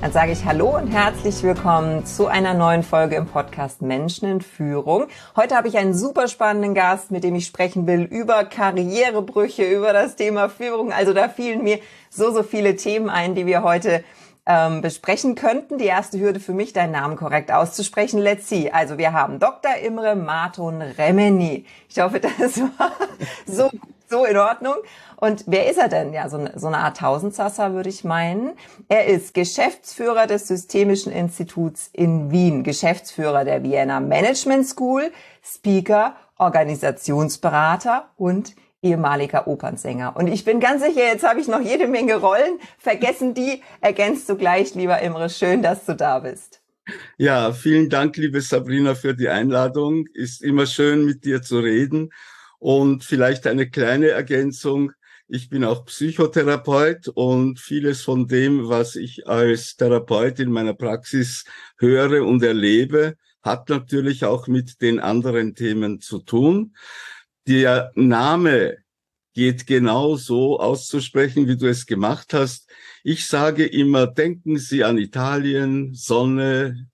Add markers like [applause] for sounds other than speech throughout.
Dann sage ich Hallo und herzlich willkommen zu einer neuen Folge im Podcast Menschen in Führung. Heute habe ich einen super spannenden Gast, mit dem ich sprechen will über Karrierebrüche, über das Thema Führung. Also da fielen mir so, so viele Themen ein, die wir heute ähm, besprechen könnten. Die erste Hürde für mich, deinen Namen korrekt auszusprechen. Let's see. Also wir haben Dr. Imre Marton Remeni. Ich hoffe, das [laughs] war so, so in Ordnung. Und wer ist er denn? Ja, so eine, so eine Art Tausendsasser würde ich meinen. Er ist Geschäftsführer des Systemischen Instituts in Wien, Geschäftsführer der Vienna Management School, Speaker, Organisationsberater und ehemaliger Opernsänger. Und ich bin ganz sicher, jetzt habe ich noch jede Menge Rollen. Vergessen die, ergänzt du gleich, lieber Imre. Schön, dass du da bist. Ja, vielen Dank, liebe Sabrina, für die Einladung. Ist immer schön, mit dir zu reden. Und vielleicht eine kleine Ergänzung. Ich bin auch Psychotherapeut und vieles von dem, was ich als Therapeut in meiner Praxis höre und erlebe, hat natürlich auch mit den anderen Themen zu tun. Der Name geht genau so auszusprechen, wie du es gemacht hast. Ich sage immer, denken Sie an Italien, Sonne,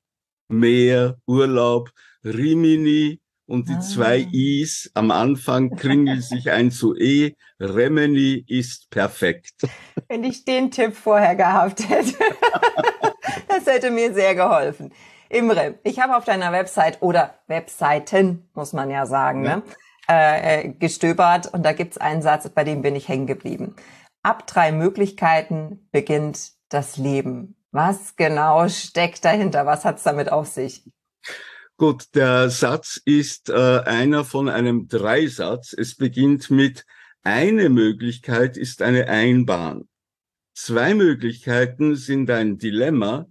Meer, Urlaub, Rimini, und die ah. zwei I's am Anfang kringelt sich ein zu E. Remini ist perfekt. Wenn ich den Tipp vorher gehabt hätte, [laughs] das hätte mir sehr geholfen. Imre, ich habe auf deiner Website oder Webseiten, muss man ja sagen, ja. Ne, äh, gestöbert und da gibt's einen Satz, bei dem bin ich hängen geblieben. Ab drei Möglichkeiten beginnt das Leben. Was genau steckt dahinter? Was hat's damit auf sich? Gut, der Satz ist äh, einer von einem Dreisatz. Es beginnt mit eine Möglichkeit ist eine Einbahn. Zwei Möglichkeiten sind ein Dilemma.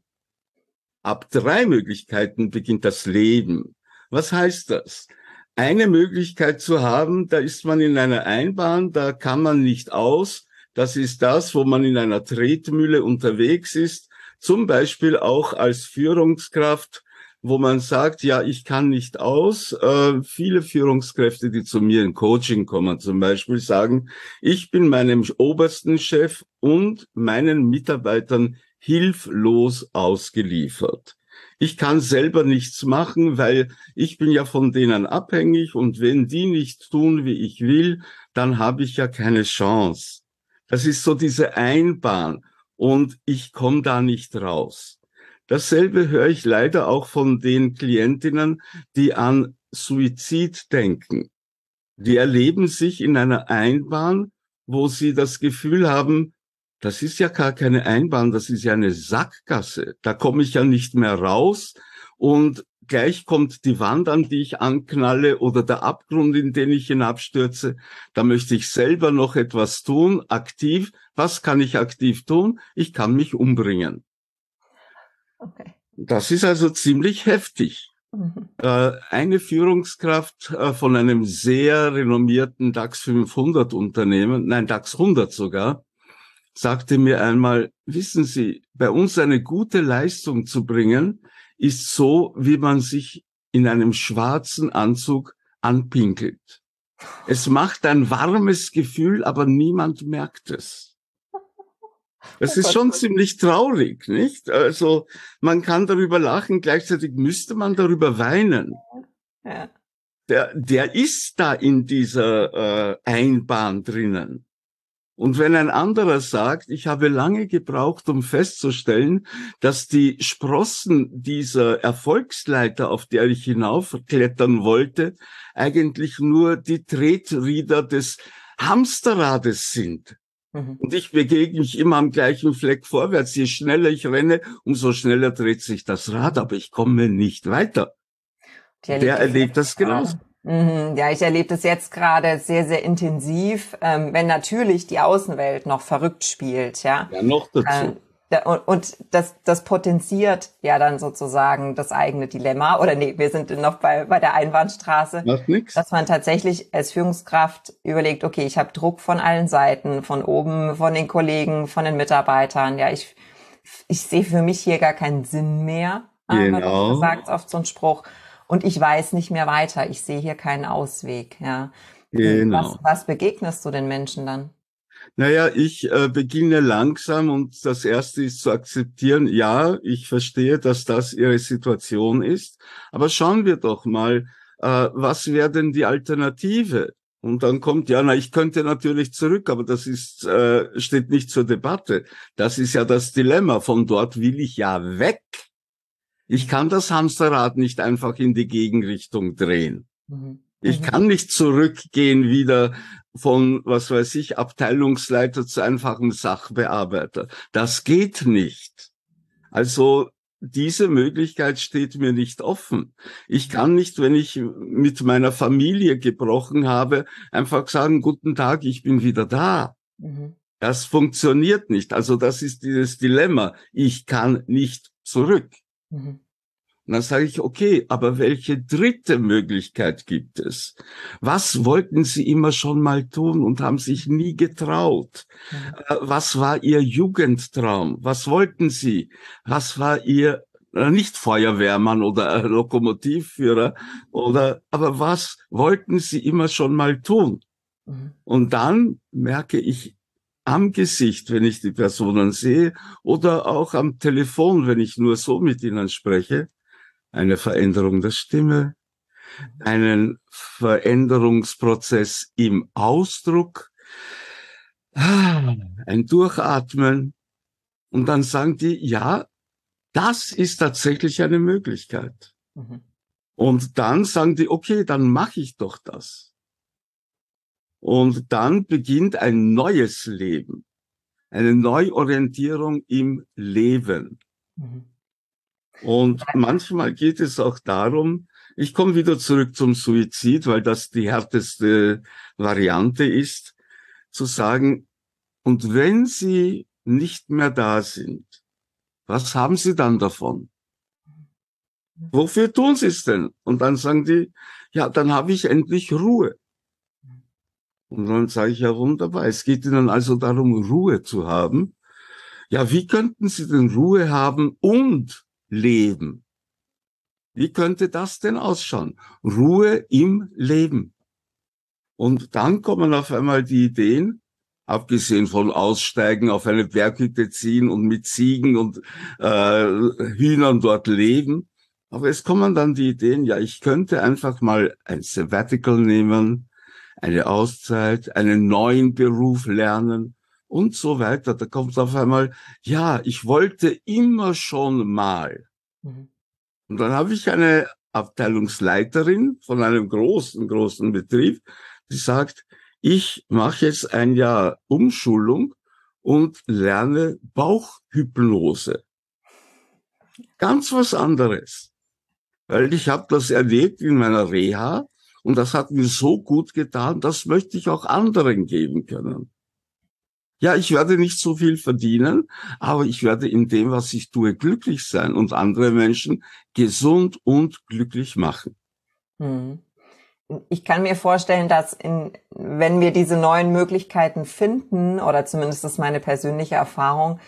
Ab drei Möglichkeiten beginnt das Leben. Was heißt das? Eine Möglichkeit zu haben, da ist man in einer Einbahn, da kann man nicht aus. Das ist das, wo man in einer Tretmühle unterwegs ist, zum Beispiel auch als Führungskraft wo man sagt, ja, ich kann nicht aus. Äh, viele Führungskräfte, die zu mir in Coaching kommen, zum Beispiel sagen, ich bin meinem obersten Chef und meinen Mitarbeitern hilflos ausgeliefert. Ich kann selber nichts machen, weil ich bin ja von denen abhängig und wenn die nicht tun, wie ich will, dann habe ich ja keine Chance. Das ist so diese Einbahn und ich komme da nicht raus. Dasselbe höre ich leider auch von den Klientinnen, die an Suizid denken. Die erleben sich in einer Einbahn, wo sie das Gefühl haben, das ist ja gar keine Einbahn, das ist ja eine Sackgasse. Da komme ich ja nicht mehr raus und gleich kommt die Wand, an die ich anknalle oder der Abgrund, in den ich hinabstürze. Da möchte ich selber noch etwas tun, aktiv. Was kann ich aktiv tun? Ich kann mich umbringen. Okay. Das ist also ziemlich heftig. Mhm. Äh, eine Führungskraft äh, von einem sehr renommierten DAX 500 Unternehmen, nein, DAX 100 sogar, sagte mir einmal, wissen Sie, bei uns eine gute Leistung zu bringen, ist so, wie man sich in einem schwarzen Anzug anpinkelt. Es macht ein warmes Gefühl, aber niemand merkt es. Das ist schon [laughs] ziemlich traurig, nicht? Also man kann darüber lachen, gleichzeitig müsste man darüber weinen. Ja. Der, der ist da in dieser äh, Einbahn drinnen. Und wenn ein anderer sagt, ich habe lange gebraucht, um festzustellen, dass die Sprossen dieser Erfolgsleiter, auf der ich hinaufklettern wollte, eigentlich nur die Tretrieder des Hamsterrades sind. Mhm. Und ich begegne mich immer am gleichen Fleck vorwärts. Je schneller ich renne, umso schneller dreht sich das Rad, aber ich komme nicht weiter. Der erlebt das genauso. Mhm. Ja, ich erlebe das jetzt gerade sehr, sehr intensiv, ähm, wenn natürlich die Außenwelt noch verrückt spielt, ja. Ja, noch dazu. Ähm, und das, das potenziert ja dann sozusagen das eigene Dilemma. Oder nee, wir sind noch bei, bei der Einbahnstraße. Macht nix. Dass man tatsächlich als Führungskraft überlegt, okay, ich habe Druck von allen Seiten, von oben, von den Kollegen, von den Mitarbeitern. Ja, ich, ich sehe für mich hier gar keinen Sinn mehr. Genau. Du sagst oft so ein Spruch. Und ich weiß nicht mehr weiter. Ich sehe hier keinen Ausweg. Ja. Genau. Was, was begegnest du den Menschen dann? Naja, ich äh, beginne langsam und das Erste ist zu akzeptieren, ja, ich verstehe, dass das Ihre Situation ist, aber schauen wir doch mal, äh, was wäre denn die Alternative? Und dann kommt, ja, na, ich könnte natürlich zurück, aber das ist, äh, steht nicht zur Debatte. Das ist ja das Dilemma. Von dort will ich ja weg. Ich kann das Hamsterrad nicht einfach in die Gegenrichtung drehen. Mhm. Ich mhm. kann nicht zurückgehen wieder von, was weiß ich, Abteilungsleiter zu einfachem Sachbearbeiter. Das geht nicht. Also diese Möglichkeit steht mir nicht offen. Ich kann nicht, wenn ich mit meiner Familie gebrochen habe, einfach sagen, guten Tag, ich bin wieder da. Mhm. Das funktioniert nicht. Also das ist dieses Dilemma. Ich kann nicht zurück. Mhm. Und dann sage ich, okay, aber welche dritte Möglichkeit gibt es? Was wollten Sie immer schon mal tun und haben sich nie getraut? Mhm. Was war Ihr Jugendtraum? Was wollten Sie? Was war Ihr äh, nicht Feuerwehrmann oder [laughs] Lokomotivführer oder, aber was wollten Sie immer schon mal tun? Mhm. Und dann merke ich am Gesicht, wenn ich die Personen sehe oder auch am Telefon, wenn ich nur so mit ihnen spreche, eine Veränderung der Stimme, einen Veränderungsprozess im Ausdruck, ein Durchatmen. Und dann sagen die, ja, das ist tatsächlich eine Möglichkeit. Mhm. Und dann sagen die, okay, dann mache ich doch das. Und dann beginnt ein neues Leben, eine Neuorientierung im Leben. Mhm. Und manchmal geht es auch darum, ich komme wieder zurück zum Suizid, weil das die härteste Variante ist, zu sagen, und wenn Sie nicht mehr da sind, was haben Sie dann davon? Wofür tun Sie es denn? Und dann sagen die, ja, dann habe ich endlich Ruhe. Und dann sage ich, ja, wunderbar. Es geht Ihnen also darum, Ruhe zu haben. Ja, wie könnten Sie denn Ruhe haben und Leben. Wie könnte das denn ausschauen? Ruhe im Leben. Und dann kommen auf einmal die Ideen, abgesehen von Aussteigen, auf eine Berghütte ziehen und mit Ziegen und äh, Hühnern dort leben. Aber es kommen dann die Ideen, ja, ich könnte einfach mal ein Sabbatical nehmen, eine Auszeit, einen neuen Beruf lernen und so weiter. Da kommt auf einmal, ja, ich wollte immer schon mal. Mhm. Und dann habe ich eine Abteilungsleiterin von einem großen, großen Betrieb, die sagt, ich mache jetzt ein Jahr Umschulung und lerne Bauchhypnose. Ganz was anderes. Weil ich habe das erlebt in meiner Reha und das hat mir so gut getan, das möchte ich auch anderen geben können. Ja, ich werde nicht so viel verdienen, aber ich werde in dem, was ich tue, glücklich sein und andere Menschen gesund und glücklich machen. Hm. Ich kann mir vorstellen, dass in, wenn wir diese neuen Möglichkeiten finden, oder zumindest ist meine persönliche Erfahrung,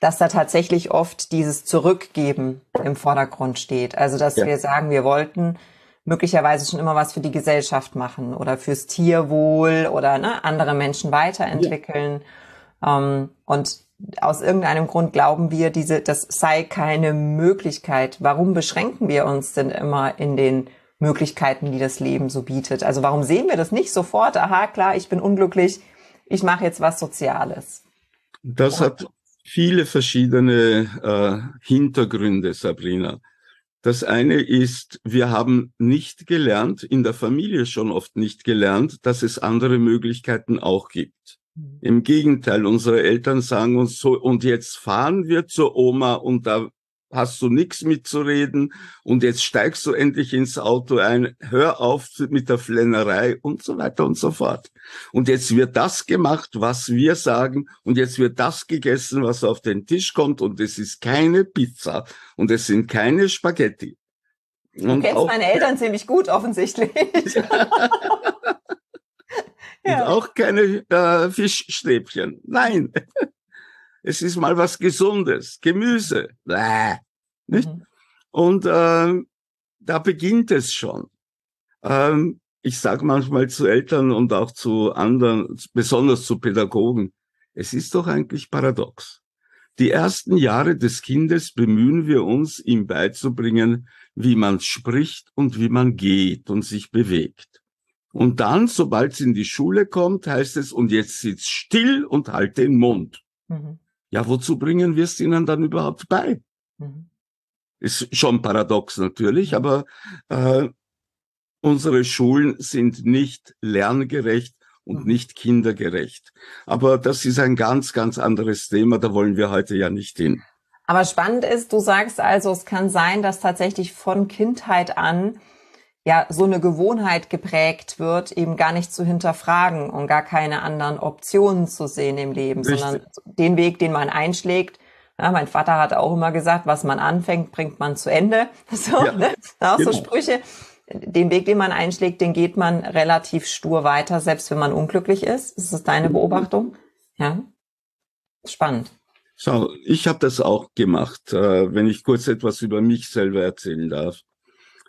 dass da tatsächlich oft dieses Zurückgeben im Vordergrund steht. Also, dass ja. wir sagen, wir wollten möglicherweise schon immer was für die Gesellschaft machen oder fürs Tierwohl oder ne, andere Menschen weiterentwickeln. Ja. Ähm, und aus irgendeinem Grund glauben wir, diese, das sei keine Möglichkeit. Warum beschränken wir uns denn immer in den Möglichkeiten, die das Leben so bietet? Also warum sehen wir das nicht sofort? Aha, klar, ich bin unglücklich, ich mache jetzt was Soziales. Das hat viele verschiedene äh, Hintergründe, Sabrina. Das eine ist, wir haben nicht gelernt, in der Familie schon oft nicht gelernt, dass es andere Möglichkeiten auch gibt. Im Gegenteil, unsere Eltern sagen uns so, und jetzt fahren wir zur Oma und da hast du nichts mitzureden und jetzt steigst du endlich ins Auto ein, hör auf mit der Flennerei und so weiter und so fort. Und jetzt wird das gemacht, was wir sagen und jetzt wird das gegessen, was auf den Tisch kommt und es ist keine Pizza und es sind keine Spaghetti. Und du kennst meine Eltern ziemlich gut offensichtlich. ja. [laughs] [laughs] Und auch keine äh, Fischstäbchen. Nein. [laughs] Es ist mal was Gesundes. Gemüse. Bäh. Nicht? Mhm. Und äh, da beginnt es schon. Ähm, ich sage manchmal zu Eltern und auch zu anderen, besonders zu Pädagogen, es ist doch eigentlich paradox. Die ersten Jahre des Kindes bemühen wir uns, ihm beizubringen, wie man spricht und wie man geht und sich bewegt. Und dann, sobald es in die Schule kommt, heißt es, und jetzt sitzt still und halt den Mund. Mhm. Ja, wozu bringen wir es ihnen dann überhaupt bei? Mhm. Ist schon paradox natürlich, aber äh, unsere Schulen sind nicht lerngerecht und mhm. nicht kindergerecht. Aber das ist ein ganz, ganz anderes Thema, da wollen wir heute ja nicht hin. Aber spannend ist, du sagst also, es kann sein, dass tatsächlich von Kindheit an ja so eine Gewohnheit geprägt wird, eben gar nicht zu hinterfragen und gar keine anderen Optionen zu sehen im Leben, Richtig. sondern den Weg, den man einschlägt. Ja, mein Vater hat auch immer gesagt, was man anfängt, bringt man zu Ende. [laughs] So, ja, ne? auch genau. so Sprüche. Den Weg, den man einschlägt, den geht man relativ stur weiter, selbst wenn man unglücklich ist. Ist das deine Beobachtung? Ja. Spannend. So, ich habe das auch gemacht, äh, wenn ich kurz etwas über mich selber erzählen darf.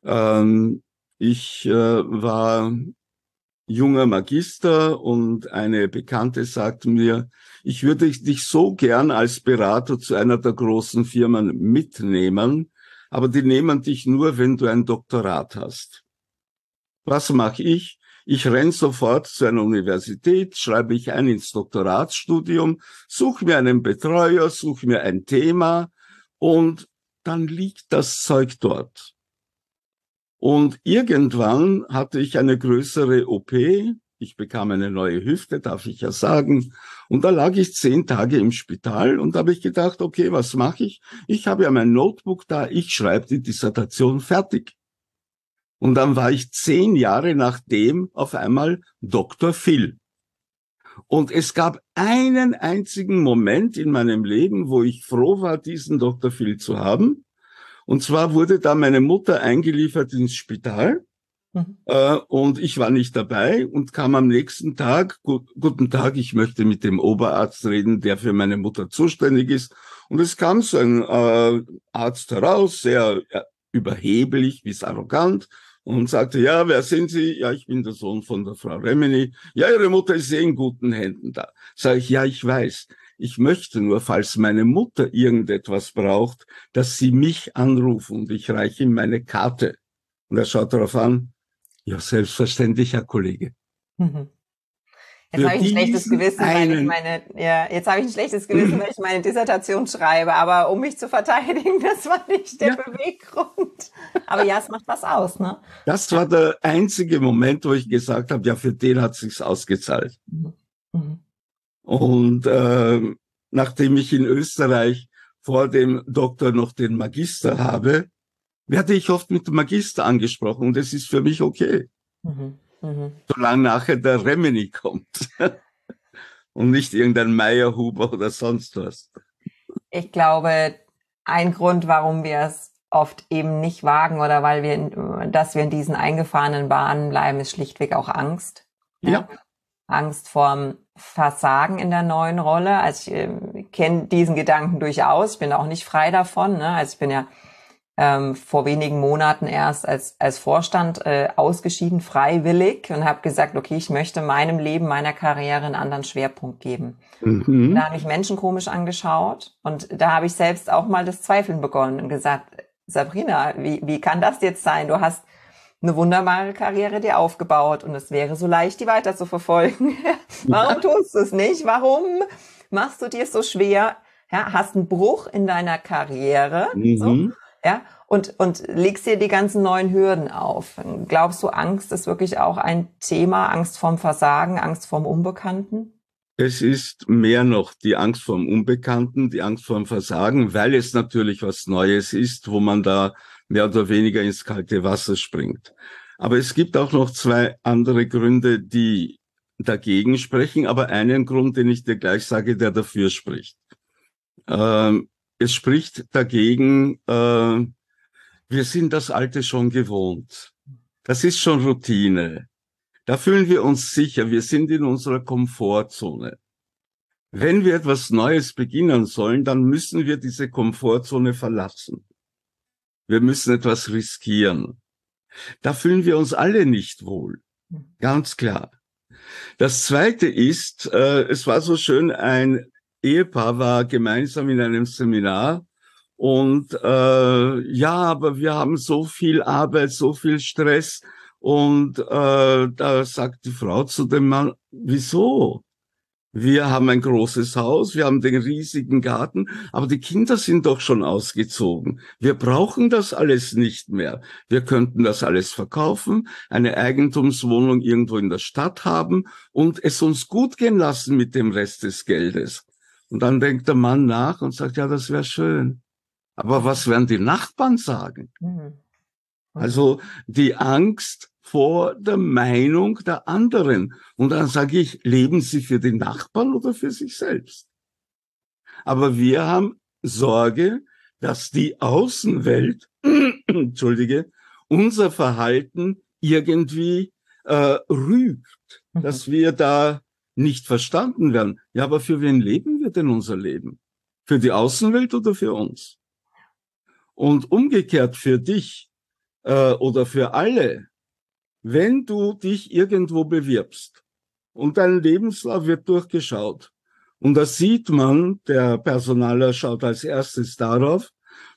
Ähm, ich äh, war junger Magister und eine Bekannte sagte mir, ich würde dich so gern als Berater zu einer der großen Firmen mitnehmen, aber die nehmen dich nur, wenn du ein Doktorat hast. Was mache ich? Ich renn sofort zu einer Universität, schreibe ich ein ins Doktoratsstudium, suche mir einen Betreuer, suche mir ein Thema und dann liegt das Zeug dort. Und irgendwann hatte ich eine größere OP. Ich bekam eine neue Hüfte, darf ich ja sagen. Und da lag ich zehn Tage im Spital und habe ich gedacht, okay, was mache ich? Ich habe ja mein Notebook da, ich schreibe die Dissertation fertig. Und dann war ich zehn Jahre nachdem auf einmal Dr. Phil. Und es gab einen einzigen Moment in meinem Leben, wo ich froh war, diesen Dr. Phil zu haben. Und zwar wurde da meine Mutter eingeliefert ins Spital. Mhm. Äh, und ich war nicht dabei und kam am nächsten Tag, gut, guten Tag, ich möchte mit dem Oberarzt reden, der für meine Mutter zuständig ist. Und es kam so ein äh, Arzt heraus, sehr äh, überheblich bis arrogant und sagte, ja, wer sind Sie? Ja, ich bin der Sohn von der Frau Remini. Ja, Ihre Mutter ist eh in guten Händen da. Sag ich, ja, ich weiß. Ich möchte nur, falls meine Mutter irgendetwas braucht, dass sie mich anrufen und ich reiche ihm meine Karte. Und er schaut darauf an, ja, selbstverständlich, Herr Kollege. Mhm. Jetzt habe ich ein schlechtes Gewissen, weil ich meine, ja, jetzt habe ich ein schlechtes Gewissen, weil ich meine Dissertation schreibe, aber um mich zu verteidigen, [laughs] das war nicht der ja. Beweggrund. Aber ja, es macht was aus, ne? Das war der einzige Moment, wo ich gesagt habe, ja, für den hat sich's ausgezahlt. Mhm. Mhm. Und äh, nachdem ich in Österreich vor dem Doktor noch den Magister habe, werde ich oft mit dem Magister angesprochen und es ist für mich okay. Mhm. Mhm. Solange nachher der Remini kommt. [laughs] Und nicht irgendein Meierhuber oder sonst was. Ich glaube, ein Grund, warum wir es oft eben nicht wagen oder weil wir, dass wir in diesen eingefahrenen Bahnen bleiben, ist schlichtweg auch Angst. Ja. Angst vorm Versagen in der neuen Rolle. Also ich äh, kenne diesen Gedanken durchaus. Ich bin auch nicht frei davon. Ne? Also ich bin ja ähm, vor wenigen Monaten erst als, als Vorstand äh, ausgeschieden, freiwillig und habe gesagt, okay, ich möchte meinem Leben, meiner Karriere einen anderen Schwerpunkt geben. Mhm. Da habe ich Menschen komisch angeschaut und da habe ich selbst auch mal das Zweifeln begonnen und gesagt, Sabrina, wie, wie kann das jetzt sein? Du hast eine wunderbare Karriere dir aufgebaut und es wäre so leicht, die weiter zu verfolgen. Warum tust du es nicht? Warum machst du dir es so schwer? Ja, hast einen Bruch in deiner Karriere. Mhm. So ja, und, und legst dir die ganzen neuen Hürden auf. Glaubst du, Angst ist wirklich auch ein Thema, Angst vorm Versagen, Angst vorm Unbekannten? Es ist mehr noch die Angst vor dem Unbekannten, die Angst vor dem Versagen, weil es natürlich was Neues ist, wo man da mehr oder weniger ins kalte Wasser springt. Aber es gibt auch noch zwei andere Gründe, die dagegen sprechen, aber einen Grund, den ich dir gleich sage, der dafür spricht. Ähm, es spricht dagegen, äh, wir sind das Alte schon gewohnt. Das ist schon Routine. Da fühlen wir uns sicher, wir sind in unserer Komfortzone. Wenn wir etwas Neues beginnen sollen, dann müssen wir diese Komfortzone verlassen. Wir müssen etwas riskieren. Da fühlen wir uns alle nicht wohl. Ganz klar. Das zweite ist, äh, es war so schön, ein Ehepaar war gemeinsam in einem Seminar und äh, ja, aber wir haben so viel Arbeit, so viel Stress und äh, da sagt die Frau zu dem Mann, wieso? Wir haben ein großes Haus, wir haben den riesigen Garten, aber die Kinder sind doch schon ausgezogen. Wir brauchen das alles nicht mehr. Wir könnten das alles verkaufen, eine Eigentumswohnung irgendwo in der Stadt haben und es uns gut gehen lassen mit dem Rest des Geldes. Und dann denkt der Mann nach und sagt, ja, das wäre schön. Aber was werden die Nachbarn sagen? Mhm. Also die Angst vor der Meinung der anderen. Und dann sage ich, leben Sie für den Nachbarn oder für sich selbst? Aber wir haben Sorge, dass die Außenwelt, [clears throat] entschuldige, unser Verhalten irgendwie äh, rügt, mhm. dass wir da nicht verstanden werden. Ja, aber für wen leben wir denn unser Leben? Für die Außenwelt oder für uns? Und umgekehrt für dich äh, oder für alle, wenn du dich irgendwo bewirbst und dein Lebenslauf wird durchgeschaut und da sieht man, der Personaler schaut als erstes darauf,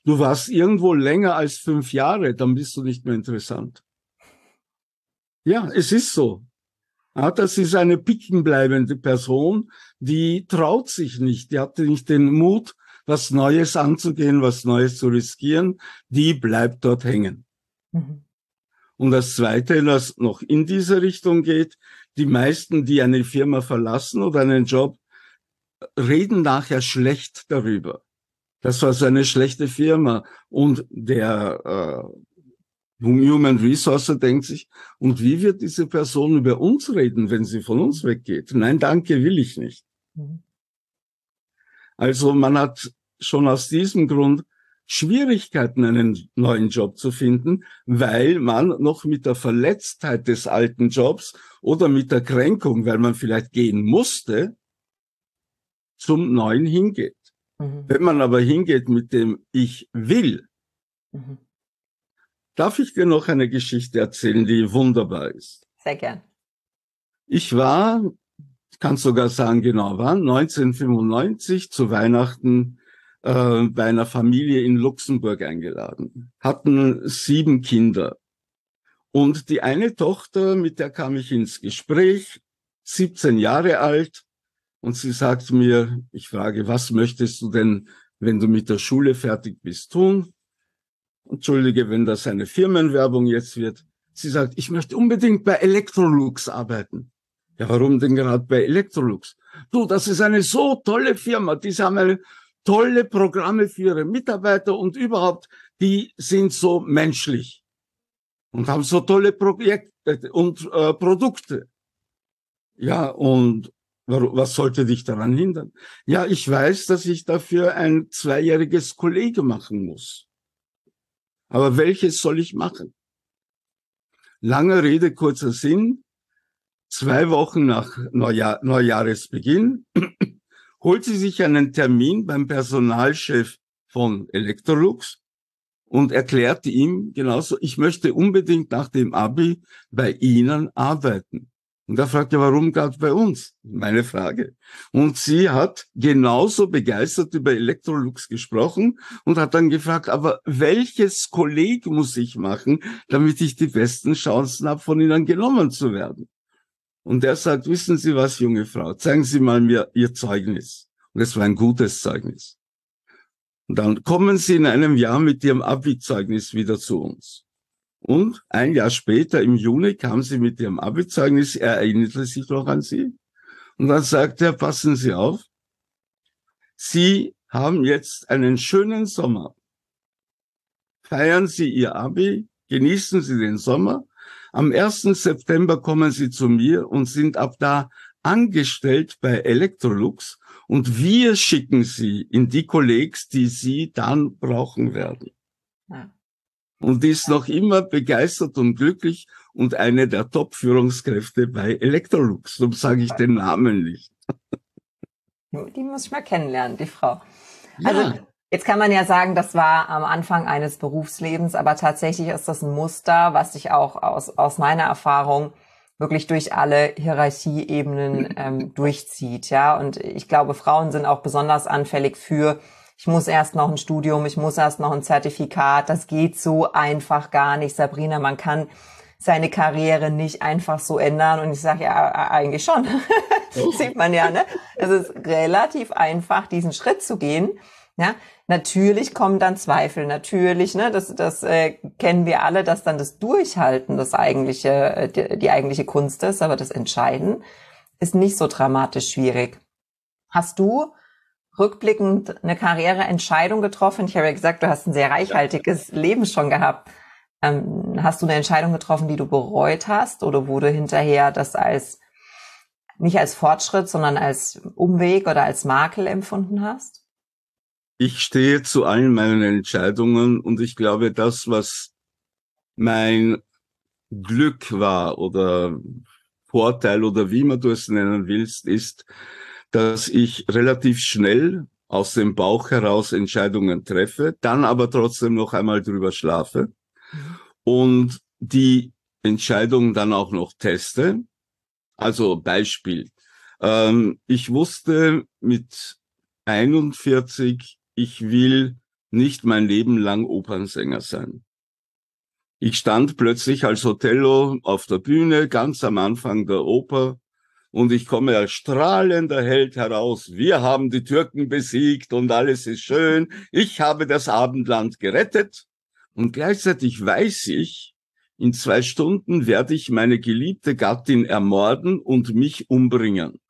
du warst irgendwo länger als fünf Jahre, dann bist du nicht mehr interessant. Ja, es ist so. Ja, das ist eine pickenbleibende Person, die traut sich nicht, die hatte nicht den Mut, was Neues anzugehen, was Neues zu riskieren, die bleibt dort hängen. Mhm. Und das Zweite, das noch in diese Richtung geht, die meisten, die eine Firma verlassen oder einen Job, reden nachher schlecht darüber. Das war so eine schlechte Firma. Und der äh, Human Resource denkt sich, und wie wird diese Person über uns reden, wenn sie von uns weggeht? Nein, danke, will ich nicht. Mhm. Also man hat schon aus diesem Grund Schwierigkeiten, einen neuen Job zu finden, weil man noch mit der Verletztheit des alten Jobs oder mit der Kränkung, weil man vielleicht gehen musste, zum neuen hingeht. Mhm. Wenn man aber hingeht mit dem Ich will, mhm. darf ich dir noch eine Geschichte erzählen, die wunderbar ist. Sehr gern. Ich war, kann sogar sagen genau wann, 1995 zu Weihnachten äh, bei einer Familie in Luxemburg eingeladen, hatten sieben Kinder. Und die eine Tochter, mit der kam ich ins Gespräch, 17 Jahre alt, und sie sagt mir, ich frage, was möchtest du denn, wenn du mit der Schule fertig bist, tun? Entschuldige, wenn das eine Firmenwerbung jetzt wird. Sie sagt, ich möchte unbedingt bei Electrolux arbeiten. Ja, warum denn gerade bei Electrolux? Du, das ist eine so tolle Firma. Die haben eine tolle Programme für ihre Mitarbeiter und überhaupt, die sind so menschlich und haben so tolle Projekte und äh, Produkte. Ja, und was sollte dich daran hindern? Ja, ich weiß, dass ich dafür ein zweijähriges Kollege machen muss. Aber welches soll ich machen? Lange Rede, kurzer Sinn. Zwei Wochen nach Neujahr, Neujahresbeginn holt sie sich einen Termin beim Personalchef von Electrolux und erklärt ihm genauso, ich möchte unbedingt nach dem Abi bei Ihnen arbeiten. Und er fragt ja, warum gerade bei uns? Meine Frage. Und sie hat genauso begeistert über Electrolux gesprochen und hat dann gefragt, aber welches Kolleg muss ich machen, damit ich die besten Chancen habe, von Ihnen genommen zu werden? Und er sagt, wissen Sie was, junge Frau, zeigen Sie mal mir Ihr Zeugnis. Und es war ein gutes Zeugnis. Und dann kommen Sie in einem Jahr mit Ihrem Abi-Zeugnis wieder zu uns. Und ein Jahr später, im Juni, kam sie mit ihrem Abi-Zeugnis, er erinnerte sich noch an sie Und dann sagt er, passen Sie auf, Sie haben jetzt einen schönen Sommer. Feiern Sie Ihr Abi, genießen Sie den Sommer. Am 1. September kommen Sie zu mir und sind ab da angestellt bei Electrolux und wir schicken Sie in die Kollegs, die Sie dann brauchen werden. Ja. Und die ist noch immer begeistert und glücklich und eine der Top-Führungskräfte bei Electrolux. Darum sage ich den Namen nicht. [laughs] Die muss ich mal kennenlernen, die Frau. Also ja. Jetzt kann man ja sagen, das war am Anfang eines Berufslebens, aber tatsächlich ist das ein Muster, was sich auch aus, aus meiner Erfahrung wirklich durch alle Hierarchieebenen ähm, [laughs] durchzieht, ja. Und ich glaube, Frauen sind auch besonders anfällig für, ich muss erst noch ein Studium, ich muss erst noch ein Zertifikat. Das geht so einfach gar nicht, Sabrina. Man kann seine Karriere nicht einfach so ändern. Und ich sage ja eigentlich schon. [laughs] Sieht man ja, ne? Es ist relativ einfach, diesen Schritt zu gehen. Ja, natürlich kommen dann Zweifel, natürlich, ne, das, das äh, kennen wir alle, dass dann das Durchhalten das eigentliche, äh, die, die eigentliche Kunst ist, aber das Entscheiden ist nicht so dramatisch schwierig. Hast du rückblickend eine Karriereentscheidung getroffen? Ich habe ja gesagt, du hast ein sehr reichhaltiges ja. Leben schon gehabt. Ähm, hast du eine Entscheidung getroffen, die du bereut hast oder wurde hinterher das als nicht als Fortschritt, sondern als Umweg oder als Makel empfunden hast? Ich stehe zu allen meinen Entscheidungen und ich glaube, das, was mein Glück war oder Vorteil oder wie man du es nennen willst, ist, dass ich relativ schnell aus dem Bauch heraus Entscheidungen treffe, dann aber trotzdem noch einmal drüber schlafe und die Entscheidung dann auch noch teste. Also Beispiel. Ähm, ich wusste mit 41, ich will nicht mein Leben lang Opernsänger sein. Ich stand plötzlich als Othello auf der Bühne, ganz am Anfang der Oper, und ich komme als strahlender Held heraus. Wir haben die Türken besiegt und alles ist schön. Ich habe das Abendland gerettet. Und gleichzeitig weiß ich, in zwei Stunden werde ich meine geliebte Gattin ermorden und mich umbringen.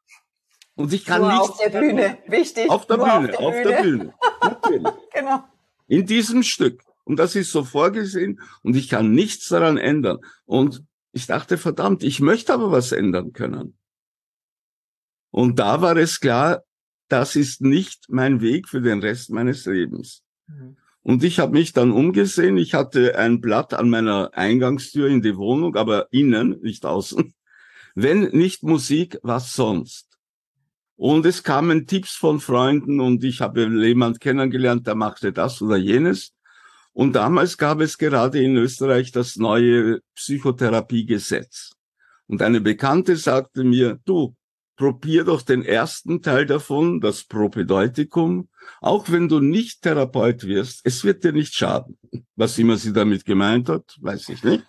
Und ich kann nicht auf der Bühne, wichtig. Auf der Bühne, auf der Bühne. Auf der Bühne. [laughs] genau. In diesem Stück. Und das ist so vorgesehen und ich kann nichts daran ändern. Und ich dachte, verdammt, ich möchte aber was ändern können. Und da war es klar, das ist nicht mein Weg für den Rest meines Lebens. Mhm. Und ich habe mich dann umgesehen. Ich hatte ein Blatt an meiner Eingangstür in die Wohnung, aber innen, nicht außen. [laughs] Wenn nicht Musik, was sonst? Und es kamen Tipps von Freunden und ich habe jemand kennengelernt, der machte das oder jenes. Und damals gab es gerade in Österreich das neue Psychotherapiegesetz. Und eine Bekannte sagte mir, du, probier doch den ersten Teil davon, das Propedeutikum, auch wenn du nicht Therapeut wirst, es wird dir nicht schaden. Was immer sie damit gemeint hat, weiß ich nicht.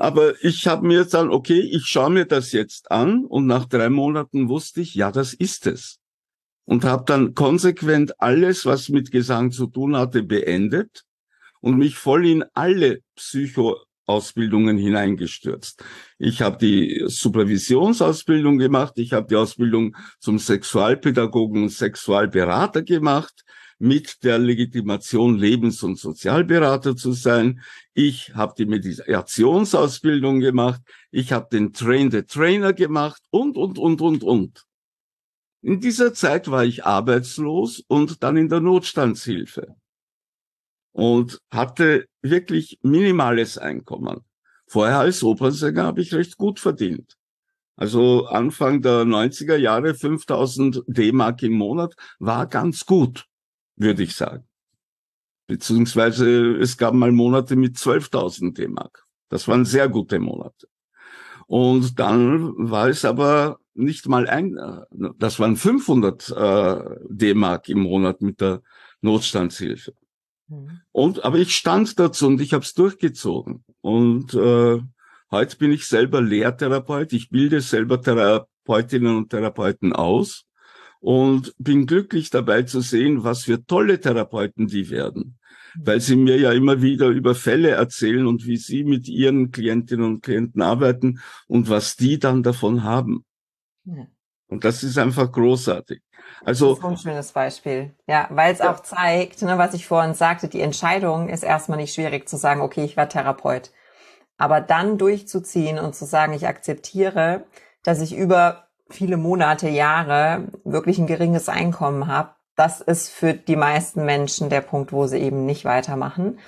Aber ich habe mir dann, okay, ich schaue mir das jetzt an und nach drei Monaten wusste ich, ja, das ist es. Und habe dann konsequent alles, was mit Gesang zu tun hatte, beendet und mich voll in alle Psycho Ausbildungen hineingestürzt. Ich habe die Supervisionsausbildung gemacht, ich habe die Ausbildung zum Sexualpädagogen und Sexualberater gemacht, mit der Legitimation Lebens- und Sozialberater zu sein. Ich habe die Meditationsausbildung gemacht, ich habe den Train the Trainer gemacht und, und, und, und, und. In dieser Zeit war ich arbeitslos und dann in der Notstandshilfe und hatte wirklich minimales Einkommen. Vorher als Opernsänger habe ich recht gut verdient. Also Anfang der 90er Jahre 5000 D-Mark im Monat war ganz gut, würde ich sagen. Beziehungsweise es gab mal Monate mit 12.000 D-Mark. Das waren sehr gute Monate. Und dann war es aber nicht mal ein, das waren 500 äh, D-Mark im Monat mit der Notstandshilfe. Mhm. Und aber ich stand dazu und ich habe es durchgezogen. Und äh, heute bin ich selber Lehrtherapeut. Ich bilde selber Therapeutinnen und Therapeuten aus und bin glücklich dabei zu sehen, was für tolle Therapeuten die werden. Weil sie mir ja immer wieder über Fälle erzählen und wie sie mit ihren Klientinnen und Klienten arbeiten und was die dann davon haben. Ja. Und das ist einfach großartig. Also das ist ein schönes Beispiel. Ja, weil es ja. auch zeigt, ne, was ich vorhin sagte, die Entscheidung ist erstmal nicht schwierig zu sagen, okay, ich werde Therapeut. Aber dann durchzuziehen und zu sagen, ich akzeptiere, dass ich über viele Monate, Jahre wirklich ein geringes Einkommen habe, das ist für die meisten Menschen der Punkt, wo sie eben nicht weitermachen.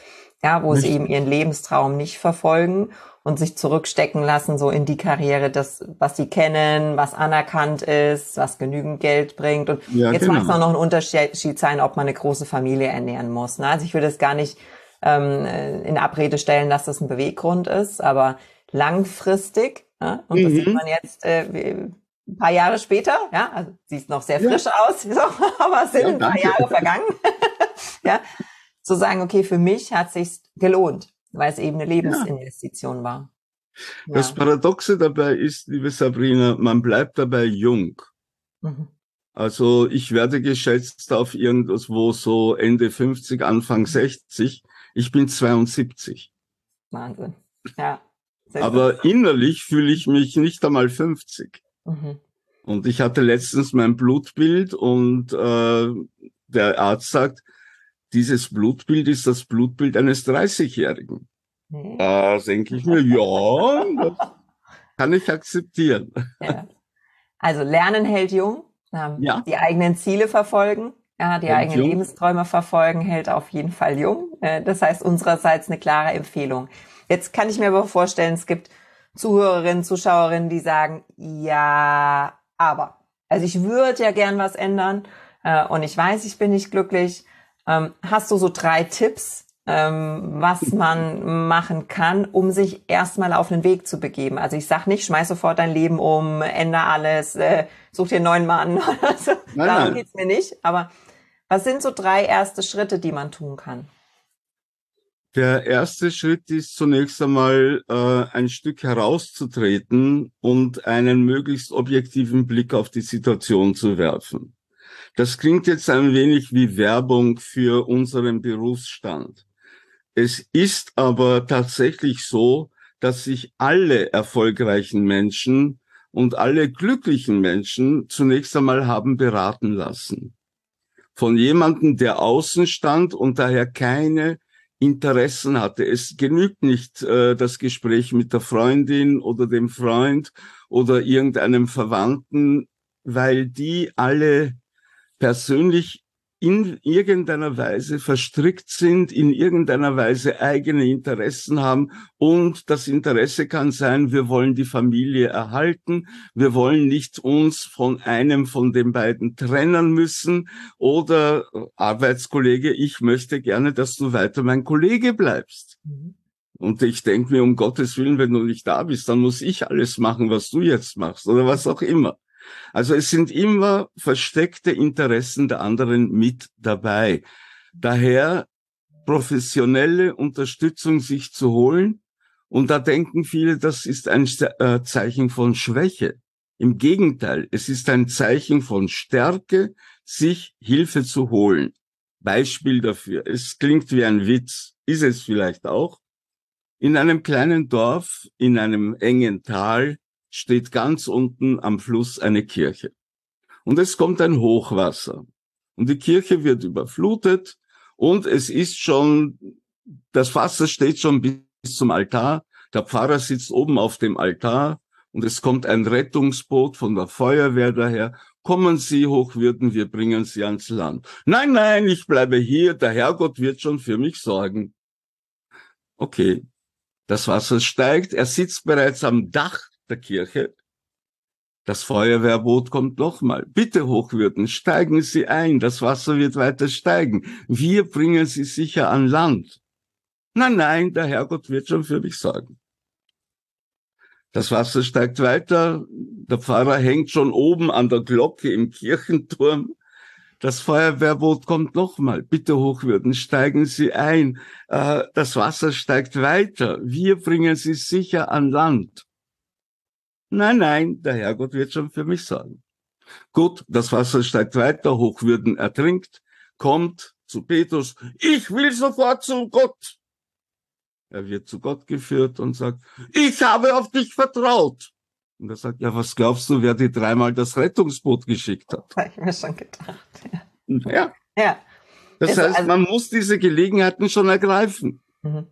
Ja, wo nicht. sie eben ihren Lebenstraum nicht verfolgen und sich zurückstecken lassen, so in die Karriere, das, was sie kennen, was anerkannt ist, was genügend Geld bringt. Und ja, jetzt genau. mag es auch noch ein Unterschied sein, ob man eine große Familie ernähren muss. Ne? Also ich würde es gar nicht ähm, in Abrede stellen, dass das ein Beweggrund ist, aber langfristig, ja, und mhm. das sieht mhm. man jetzt äh, ein paar Jahre später, ja, also siehst noch sehr frisch ja. aus, [laughs] so, aber es sind ja, ein paar Jahre vergangen, [laughs] ja, zu sagen, okay, für mich hat sich's gelohnt weil es eben eine Lebensinvestition ja. war. Das Paradoxe dabei ist, liebe Sabrina, man bleibt dabei jung. Mhm. Also ich werde geschätzt auf irgendwo so Ende 50, Anfang 60. Ich bin 72. Wahnsinn. Ja. Aber innerlich fühle ich mich nicht einmal 50. Mhm. Und ich hatte letztens mein Blutbild und äh, der Arzt sagt, dieses Blutbild ist das Blutbild eines 30-Jährigen. Hm. Da denke ich mir, ja, das kann ich akzeptieren. Ja. Also Lernen hält jung, ähm, ja. die eigenen Ziele verfolgen, ja, die hält eigenen jung. Lebensträume verfolgen, hält auf jeden Fall jung. Äh, das heißt unsererseits eine klare Empfehlung. Jetzt kann ich mir aber vorstellen, es gibt Zuhörerinnen, Zuschauerinnen, die sagen, ja, aber. Also ich würde ja gern was ändern äh, und ich weiß, ich bin nicht glücklich ähm, hast du so drei Tipps, ähm, was [laughs] man machen kann, um sich erstmal auf den Weg zu begeben? Also ich sag nicht, schmeiß sofort dein Leben um, ändere alles, äh, such dir einen neuen Mann. [laughs] also, nein, darum nein. geht's mir nicht. Aber was sind so drei erste Schritte, die man tun kann? Der erste Schritt ist zunächst einmal äh, ein Stück herauszutreten und einen möglichst objektiven Blick auf die Situation zu werfen. Das klingt jetzt ein wenig wie Werbung für unseren Berufsstand. Es ist aber tatsächlich so, dass sich alle erfolgreichen Menschen und alle glücklichen Menschen zunächst einmal haben beraten lassen. Von jemandem, der außen stand und daher keine Interessen hatte. Es genügt nicht äh, das Gespräch mit der Freundin oder dem Freund oder irgendeinem Verwandten, weil die alle persönlich in irgendeiner Weise verstrickt sind, in irgendeiner Weise eigene Interessen haben. Und das Interesse kann sein, wir wollen die Familie erhalten, wir wollen nicht uns von einem von den beiden trennen müssen oder Arbeitskollege, ich möchte gerne, dass du weiter mein Kollege bleibst. Mhm. Und ich denke mir, um Gottes Willen, wenn du nicht da bist, dann muss ich alles machen, was du jetzt machst oder was auch immer. Also es sind immer versteckte Interessen der anderen mit dabei. Daher professionelle Unterstützung sich zu holen. Und da denken viele, das ist ein äh, Zeichen von Schwäche. Im Gegenteil, es ist ein Zeichen von Stärke, sich Hilfe zu holen. Beispiel dafür. Es klingt wie ein Witz, ist es vielleicht auch. In einem kleinen Dorf, in einem engen Tal, steht ganz unten am Fluss eine Kirche. Und es kommt ein Hochwasser. Und die Kirche wird überflutet und es ist schon, das Wasser steht schon bis zum Altar. Der Pfarrer sitzt oben auf dem Altar und es kommt ein Rettungsboot von der Feuerwehr daher. Kommen Sie, Hochwürden, wir bringen Sie ans Land. Nein, nein, ich bleibe hier, der Herrgott wird schon für mich sorgen. Okay, das Wasser steigt, er sitzt bereits am Dach der Kirche. Das Feuerwehrboot kommt nochmal. Bitte, Hochwürden, steigen Sie ein. Das Wasser wird weiter steigen. Wir bringen Sie sicher an Land. Nein, nein, der Herrgott wird schon für mich sorgen. Das Wasser steigt weiter. Der Pfarrer hängt schon oben an der Glocke im Kirchenturm. Das Feuerwehrboot kommt nochmal. Bitte Hochwürden, steigen Sie ein. Äh, das Wasser steigt weiter. Wir bringen Sie sicher an Land. Nein, nein, der Herrgott wird schon für mich sorgen. Gut, das Wasser steigt weiter, Hochwürden ertrinkt, kommt zu Petrus, ich will sofort zu Gott. Er wird zu Gott geführt und sagt, ich habe auf dich vertraut. Und er sagt, ja, was glaubst du, wer dir dreimal das Rettungsboot geschickt hat? Habe ich mir schon gedacht. Ja. ja. ja. Das ist heißt, also, man muss diese Gelegenheiten schon ergreifen. Mhm.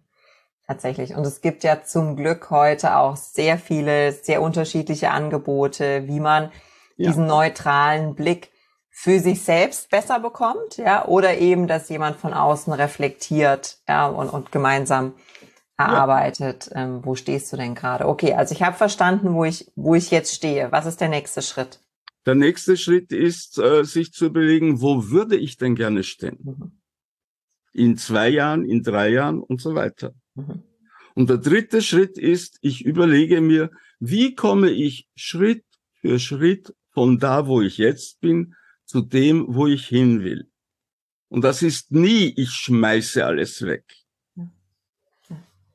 Tatsächlich. Und es gibt ja zum Glück heute auch sehr viele, sehr unterschiedliche Angebote, wie man ja. diesen neutralen Blick für sich selbst besser bekommt, ja, oder eben, dass jemand von außen reflektiert, ja, und, und gemeinsam erarbeitet. Ja. Ähm, wo stehst du denn gerade? Okay, also ich habe verstanden, wo ich, wo ich jetzt stehe. Was ist der nächste Schritt? Der nächste Schritt ist, äh, sich zu überlegen, wo würde ich denn gerne stehen? Mhm. In zwei Jahren, in drei Jahren und so weiter. Mhm. Und der dritte Schritt ist, ich überlege mir, wie komme ich Schritt für Schritt von da, wo ich jetzt bin, zu dem, wo ich hin will. Und das ist nie, ich schmeiße alles weg.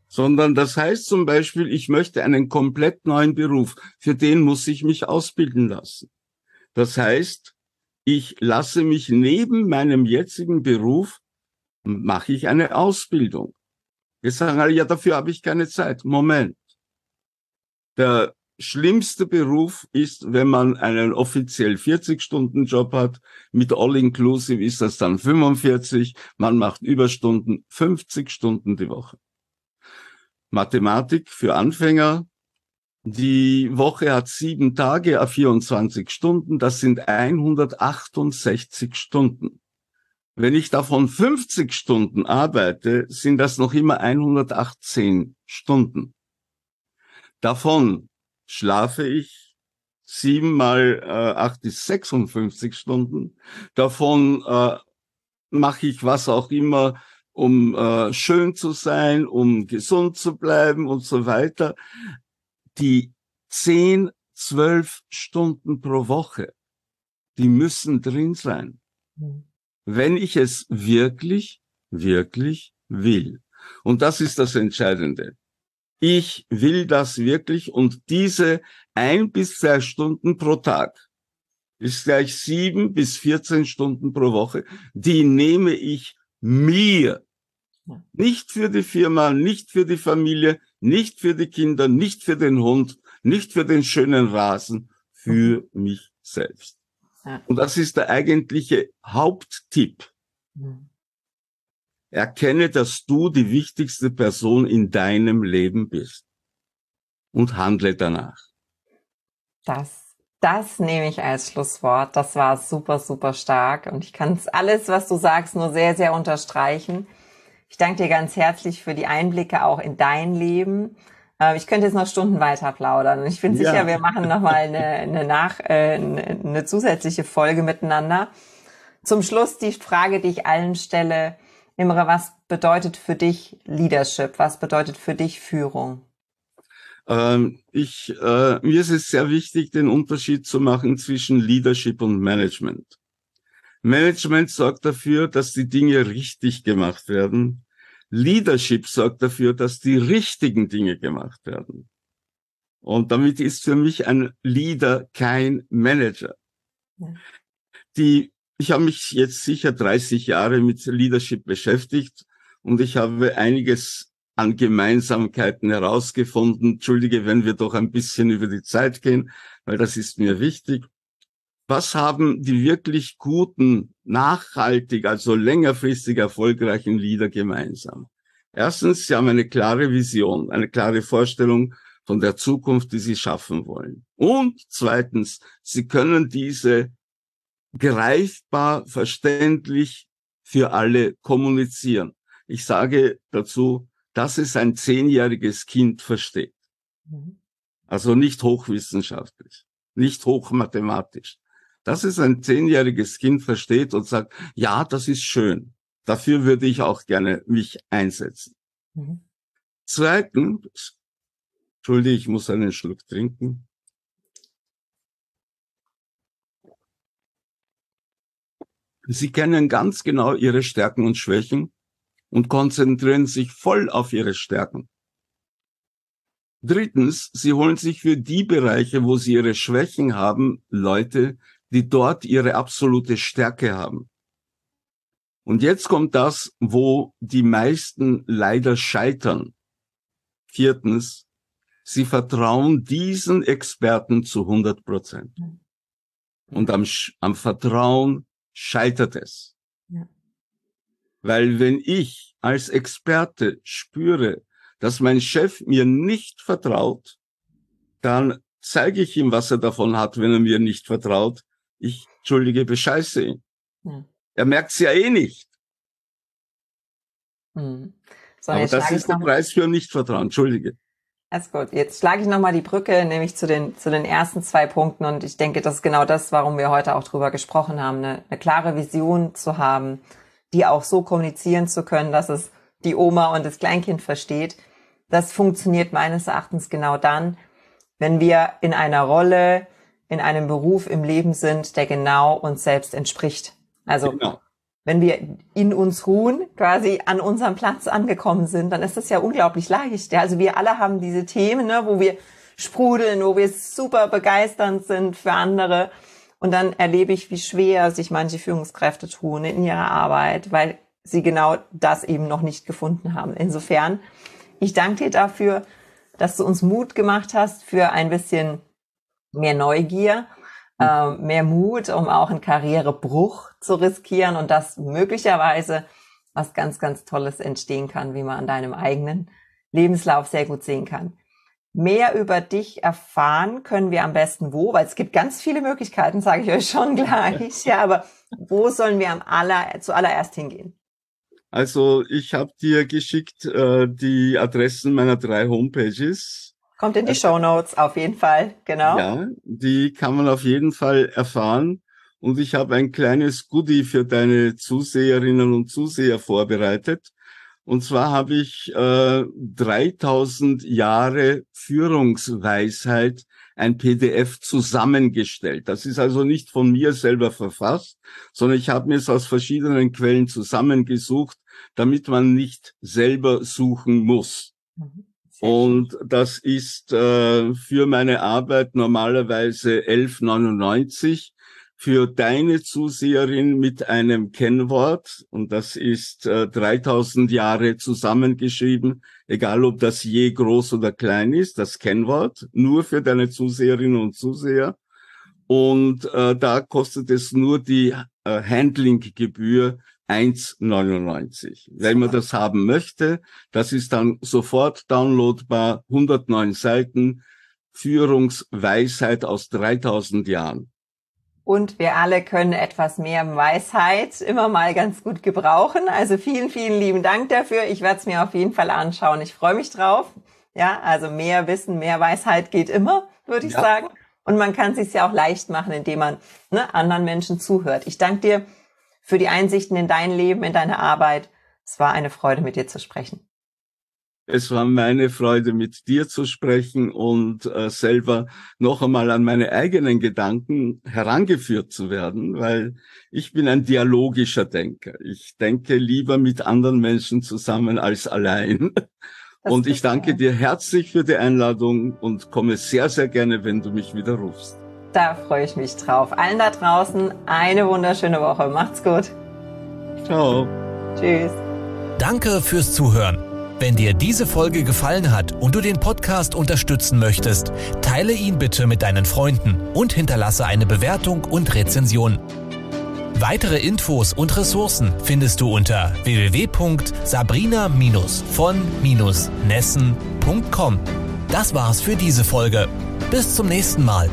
Sondern das heißt zum Beispiel, ich möchte einen komplett neuen Beruf. Für den muss ich mich ausbilden lassen. Das heißt, ich lasse mich neben meinem jetzigen Beruf, mache ich eine Ausbildung. Jetzt sagen alle, ja, dafür habe ich keine Zeit. Moment. Der schlimmste Beruf ist, wenn man einen offiziell 40-Stunden-Job hat. Mit All-Inclusive ist das dann 45. Man macht Überstunden 50 Stunden die Woche. Mathematik für Anfänger. Die Woche hat sieben Tage, 24 Stunden. Das sind 168 Stunden. Wenn ich davon 50 Stunden arbeite, sind das noch immer 118 Stunden. Davon schlafe ich sieben mal äh, acht ist 56 Stunden. Davon äh, mache ich was auch immer, um äh, schön zu sein, um gesund zu bleiben und so weiter. Die zehn, zwölf Stunden pro Woche, die müssen drin sein. Mhm wenn ich es wirklich, wirklich will. Und das ist das Entscheidende. Ich will das wirklich und diese ein bis zwei Stunden pro Tag ist gleich sieben bis 14 Stunden pro Woche. Die nehme ich mir. Nicht für die Firma, nicht für die Familie, nicht für die Kinder, nicht für den Hund, nicht für den schönen Rasen, für mich selbst. Und das ist der eigentliche Haupttipp. Mhm. Erkenne, dass du die wichtigste Person in deinem Leben bist und handle danach. Das, das nehme ich als Schlusswort. Das war super, super stark und ich kann alles, was du sagst, nur sehr, sehr unterstreichen. Ich danke dir ganz herzlich für die Einblicke auch in dein Leben ich könnte jetzt noch Stunden weiter plaudern. Ich bin ja. sicher, wir machen nochmal eine, eine, nach, äh, eine zusätzliche Folge miteinander. Zum Schluss die Frage, die ich allen stelle. Imre, was bedeutet für dich Leadership? Was bedeutet für dich Führung? Ähm, ich, äh, mir ist es sehr wichtig, den Unterschied zu machen zwischen Leadership und Management. Management sorgt dafür, dass die Dinge richtig gemacht werden. Leadership sorgt dafür, dass die richtigen Dinge gemacht werden. Und damit ist für mich ein Leader kein Manager. Ja. Die, ich habe mich jetzt sicher 30 Jahre mit Leadership beschäftigt und ich habe einiges an Gemeinsamkeiten herausgefunden. Entschuldige, wenn wir doch ein bisschen über die Zeit gehen, weil das ist mir wichtig. Was haben die wirklich guten, nachhaltig, also längerfristig erfolgreichen Lieder gemeinsam? Erstens, sie haben eine klare Vision, eine klare Vorstellung von der Zukunft, die sie schaffen wollen. Und zweitens, sie können diese greifbar, verständlich für alle kommunizieren. Ich sage dazu, dass es ein zehnjähriges Kind versteht. Mhm. Also nicht hochwissenschaftlich, nicht hochmathematisch, dass es ein zehnjähriges Kind versteht und sagt, ja, das ist schön. Dafür würde ich auch gerne mich einsetzen. Mhm. Zweitens, Entschuldige, ich muss einen Schluck trinken. Sie kennen ganz genau Ihre Stärken und Schwächen und konzentrieren sich voll auf Ihre Stärken. Drittens, Sie holen sich für die Bereiche, wo Sie Ihre Schwächen haben, Leute, die dort ihre absolute Stärke haben. Und jetzt kommt das, wo die meisten leider scheitern. Viertens, Sie vertrauen diesen Experten zu 100 Prozent. Und am, am Vertrauen scheitert es. Ja. Weil wenn ich als Experte spüre, dass mein Chef mir nicht vertraut, dann zeige ich ihm, was er davon hat, wenn er mir nicht vertraut. Ich, entschuldige, bescheiße ihn. Ja. Er merkt's ja eh nicht. Hm. So, Aber das ist der Preis für Nichtvertrauen. Entschuldige. Alles gut. Jetzt schlage ich nochmal die Brücke, nämlich zu den, zu den ersten zwei Punkten. Und ich denke, das ist genau das, warum wir heute auch drüber gesprochen haben, eine, eine klare Vision zu haben, die auch so kommunizieren zu können, dass es die Oma und das Kleinkind versteht. Das funktioniert meines Erachtens genau dann, wenn wir in einer Rolle, in einem Beruf im Leben sind, der genau uns selbst entspricht. Also genau wenn wir in uns ruhen, quasi an unserem Platz angekommen sind, dann ist das ja unglaublich leicht. Ja? Also wir alle haben diese Themen, ne, wo wir sprudeln, wo wir super begeisternd sind für andere. Und dann erlebe ich, wie schwer sich manche Führungskräfte tun in ihrer Arbeit, weil sie genau das eben noch nicht gefunden haben. Insofern, ich danke dir dafür, dass du uns Mut gemacht hast für ein bisschen mehr Neugier äh, mehr Mut, um auch einen Karrierebruch zu riskieren und dass möglicherweise was ganz, ganz Tolles entstehen kann, wie man an deinem eigenen Lebenslauf sehr gut sehen kann. Mehr über dich erfahren können wir am besten wo, weil es gibt ganz viele Möglichkeiten, sage ich euch schon gleich. [laughs] Ja, aber wo sollen wir am aller, zuallererst hingehen? Also ich habe dir geschickt äh, die Adressen meiner drei Homepages. Kommt in die Show Notes auf jeden Fall, genau. Ja, die kann man auf jeden Fall erfahren. Und ich habe ein kleines Goodie für deine Zuseherinnen und Zuseher vorbereitet. Und zwar habe ich äh, 3000 Jahre Führungsweisheit ein PDF zusammengestellt. Das ist also nicht von mir selber verfasst, sondern ich habe mir es aus verschiedenen Quellen zusammengesucht, damit man nicht selber suchen muss. Mhm. Und das ist äh, für meine Arbeit normalerweise 11,99 für deine Zuseherin mit einem Kennwort und das ist äh, 3000 Jahre zusammengeschrieben, egal ob das je groß oder klein ist, das Kennwort, nur für deine Zuseherinnen und Zuseher. Und äh, da kostet es nur die äh, Handlinggebühr 1,99. Wenn man das haben möchte, das ist dann sofort downloadbar, 109 Seiten, Führungsweisheit aus 3000 Jahren. Und wir alle können etwas mehr Weisheit immer mal ganz gut gebrauchen. Also vielen, vielen lieben Dank dafür. Ich werde es mir auf jeden Fall anschauen. Ich freue mich drauf. Ja, also mehr Wissen, mehr Weisheit geht immer, würde ich ja. sagen. Und man kann es sich ja auch leicht machen, indem man ne, anderen Menschen zuhört. Ich danke dir für die Einsichten in dein Leben, in deine Arbeit. Es war eine Freude, mit dir zu sprechen. Es war meine Freude, mit dir zu sprechen und äh, selber noch einmal an meine eigenen Gedanken herangeführt zu werden, weil ich bin ein dialogischer Denker. Ich denke lieber mit anderen Menschen zusammen als allein. [laughs] Das und ich danke dir herzlich für die Einladung und komme sehr, sehr gerne, wenn du mich wieder rufst. Da freue ich mich drauf. Allen da draußen eine wunderschöne Woche. Macht's gut. Ciao. Tschüss. Danke fürs Zuhören. Wenn dir diese Folge gefallen hat und du den Podcast unterstützen möchtest, teile ihn bitte mit deinen Freunden und hinterlasse eine Bewertung und Rezension. Weitere Infos und Ressourcen findest du unter www.sabrina-von-nessen.com. Das war's für diese Folge. Bis zum nächsten Mal.